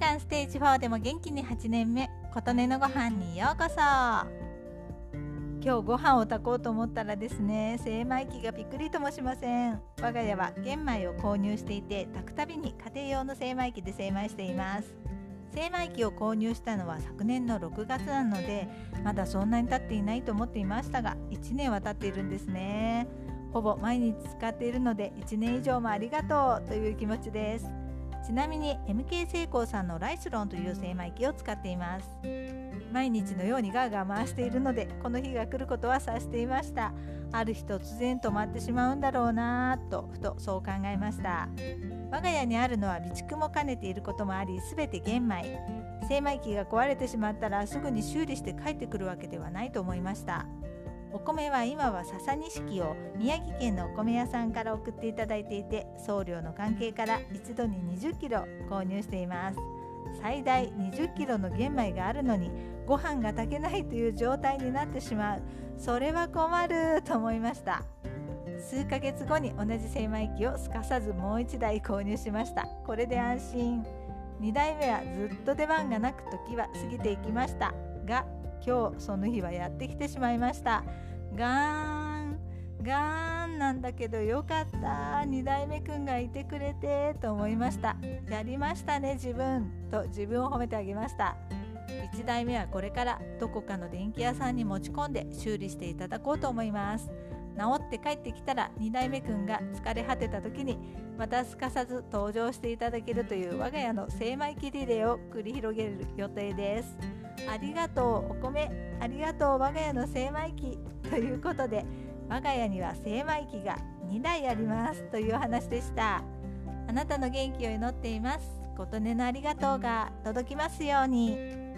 がんステージ4でも元気に8年目琴音のご飯にようこそ。今日ご飯を炊こうと思ったらですね精米機がびっくりともしません。我が家は玄米を購入していて炊くたびに家庭用の精米機で精米しています。精米機を購入したのは昨年の6月なのでまだそんなに経っていないと思っていましたが1年は経っているんですね。ほぼ毎日使っているので1年以上もありがとうという気持ちです。ちなみに MK セイコーさんのライスロンという精米機を使っています。毎日のようにガーガー回しているのでこの日が来ることは察していました。ある日突然止まってしまうんだろうなぁとふとそう考えました。我が家にあるのは備蓄も兼ねていることもあり全て玄米。精米機が壊れてしまったらすぐに修理して帰ってくるわけではないと思いました。お米は今は笹錦を宮城県のお米屋さんから送っていただいていて送料の関係から一度に20キロ購入しています。最大20キロの玄米があるのにご飯が炊けないという状態になってしまう。それは困ると思いました。数ヶ月後に同じ精米機をすかさずもう1台購入しました。これで安心。2台目はずっと出番がなく時は過ぎていきましたが今日その日はやってきてしまいました。ガーン。ガーンなんだけどよかった。2代目くんがいてくれてと思いました。やりましたね自分。と自分を褒めてあげました。1台目はこれからどこかの電気屋さんに持ち込んで修理していただこうと思います。治って帰ってきたら2代目くんが疲れ果てた時にまたすかさず登場していただけるという我が家の精米機リレーを繰り広げる予定です。ありがとうお米。ありがとう我が家の精米機。ということで我が家には精米機が2台ありますという話でした。あなたの元気を祈っています。琴音のありがとうが届きますように。